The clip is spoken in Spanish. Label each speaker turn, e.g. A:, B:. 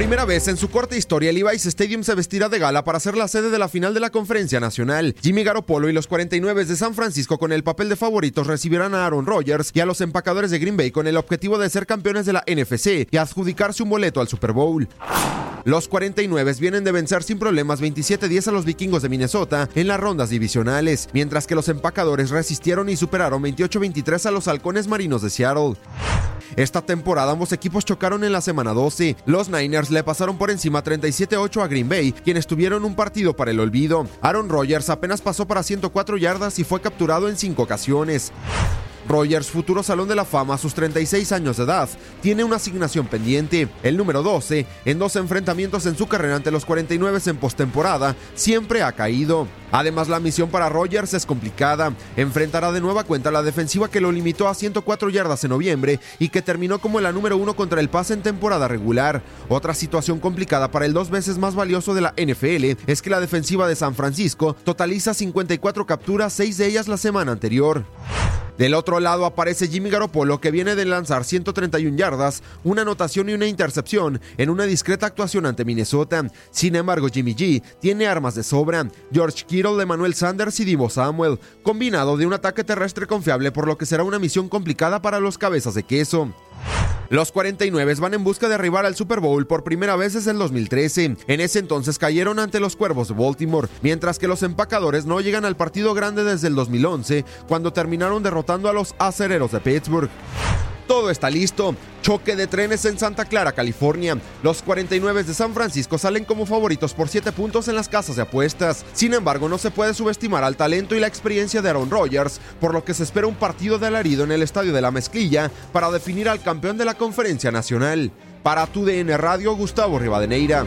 A: Primera vez en su corta historia, el Levi's Stadium se vestirá de gala para ser la sede de la final de la Conferencia Nacional. Jimmy Garoppolo y los 49 de San Francisco con el papel de favoritos recibirán a Aaron Rodgers y a los empacadores de Green Bay con el objetivo de ser campeones de la NFC y adjudicarse un boleto al Super Bowl. Los 49 vienen de vencer sin problemas 27-10 a los vikingos de Minnesota en las rondas divisionales, mientras que los empacadores resistieron y superaron 28-23 a los halcones marinos de Seattle. Esta temporada ambos equipos chocaron en la semana 12. Los Niners le pasaron por encima 37-8 a Green Bay, quienes tuvieron un partido para el olvido. Aaron Rodgers apenas pasó para 104 yardas y fue capturado en 5 ocasiones. Rogers, futuro Salón de la Fama a sus 36 años de edad, tiene una asignación pendiente, el número 12, en dos enfrentamientos en su carrera ante los 49 en postemporada, siempre ha caído. Además, la misión para Rogers es complicada. Enfrentará de nueva cuenta la defensiva que lo limitó a 104 yardas en noviembre y que terminó como la número uno contra el pase en temporada regular. Otra situación complicada para el dos veces más valioso de la NFL es que la defensiva de San Francisco totaliza 54 capturas, 6 de ellas la semana anterior. Del otro lado aparece Jimmy Garoppolo que viene de lanzar 131 yardas, una anotación y una intercepción en una discreta actuación ante Minnesota. Sin embargo, Jimmy G tiene armas de sobra. George Kittle, Emmanuel Sanders y Divo Samuel, combinado de un ataque terrestre confiable por lo que será una misión complicada para los cabezas de queso. Los 49 van en busca de arribar al Super Bowl por primera vez desde el 2013. En ese entonces cayeron ante los Cuervos de Baltimore, mientras que los empacadores no llegan al partido grande desde el 2011, cuando terminaron derrotando a los acereros de Pittsburgh. Todo está listo. Choque de trenes en Santa Clara, California. Los 49 de San Francisco salen como favoritos por 7 puntos en las casas de apuestas. Sin embargo, no se puede subestimar al talento y la experiencia de Aaron Rodgers, por lo que se espera un partido de alarido en el Estadio de la Mezclilla para definir al campeón de la Conferencia Nacional. Para tu DN Radio, Gustavo Rivadeneira.